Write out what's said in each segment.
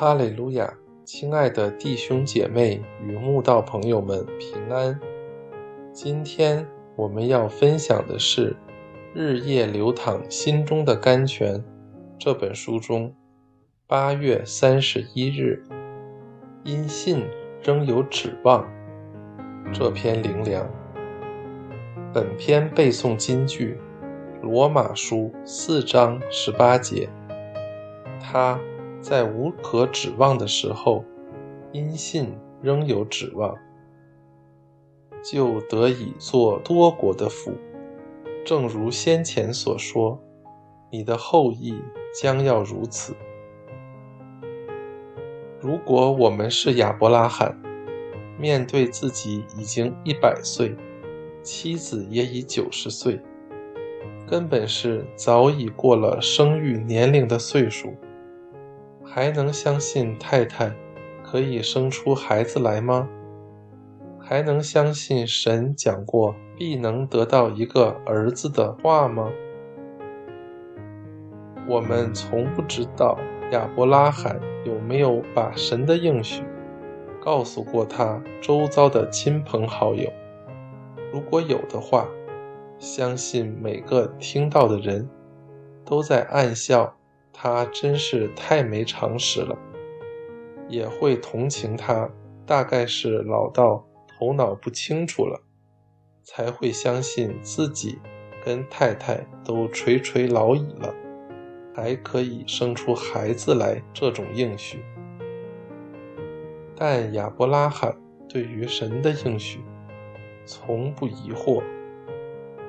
哈利路亚，亲爱的弟兄姐妹与慕道朋友们平安。今天我们要分享的是《日夜流淌心中的甘泉》这本书中八月三十一日“因信仍有指望”这篇灵粮。本篇背诵金句：罗马书四章十八节。他。在无可指望的时候，因信仍有指望，就得以做多国的父。正如先前所说，你的后裔将要如此。如果我们是亚伯拉罕，面对自己已经一百岁，妻子也已九十岁，根本是早已过了生育年龄的岁数。还能相信太太可以生出孩子来吗？还能相信神讲过必能得到一个儿子的话吗？我们从不知道亚伯拉罕有没有把神的应许告诉过他周遭的亲朋好友。如果有的话，相信每个听到的人都在暗笑。他真是太没常识了，也会同情他，大概是老到头脑不清楚了，才会相信自己跟太太都垂垂老矣了，还可以生出孩子来这种应许。但亚伯拉罕对于神的应许从不疑惑，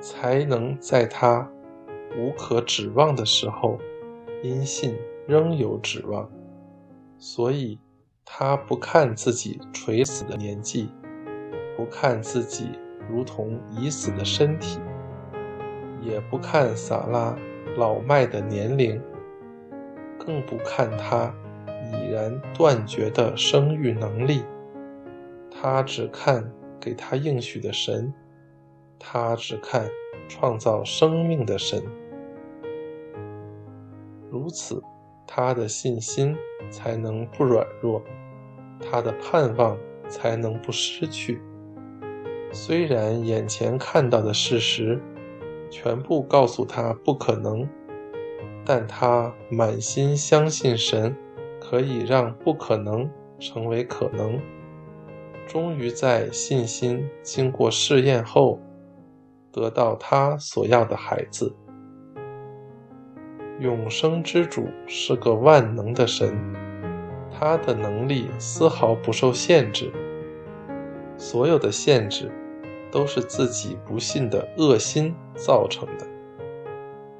才能在他无可指望的时候。因信仍有指望，所以他不看自己垂死的年纪，不看自己如同已死的身体，也不看萨拉老迈的年龄，更不看他已然断绝的生育能力。他只看给他应许的神，他只看创造生命的神。如此，他的信心才能不软弱，他的盼望才能不失去。虽然眼前看到的事实全部告诉他不可能，但他满心相信神可以让不可能成为可能。终于在信心经过试验后，得到他所要的孩子。永生之主是个万能的神，他的能力丝毫不受限制。所有的限制都是自己不信的恶心造成的。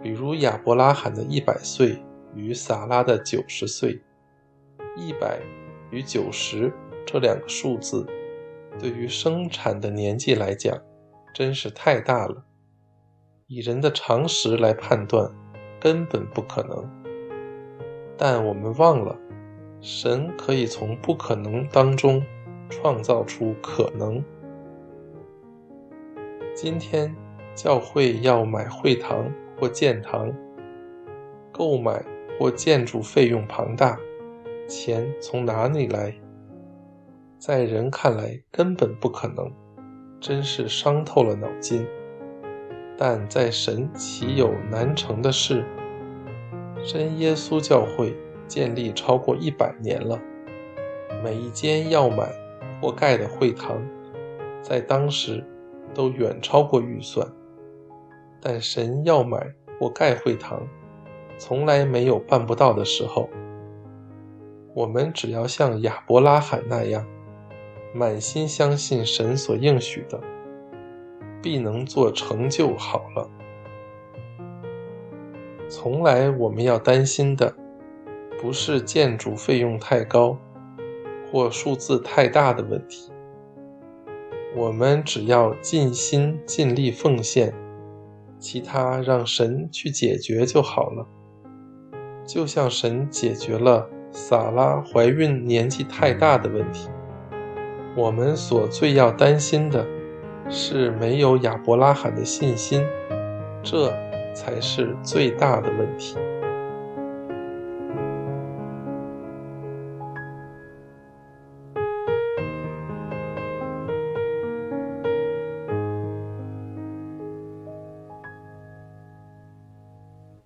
比如亚伯拉罕的一百岁与撒拉的九十岁，一百与九十这两个数字，对于生产的年纪来讲，真是太大了。以人的常识来判断。根本不可能，但我们忘了，神可以从不可能当中创造出可能。今天教会要买会堂或建堂，购买或建筑费用庞大，钱从哪里来？在人看来根本不可能，真是伤透了脑筋。但在神岂有难成的事？真耶稣教会建立超过一百年了，每一间要买或盖的会堂，在当时都远超过预算。但神要买或盖会堂，从来没有办不到的时候。我们只要像亚伯拉罕那样，满心相信神所应许的。必能做成就好了。从来我们要担心的，不是建筑费用太高，或数字太大的问题。我们只要尽心尽力奉献，其他让神去解决就好了。就像神解决了撒拉怀孕年纪太大的问题，我们所最要担心的。是没有亚伯拉罕的信心，这才是最大的问题。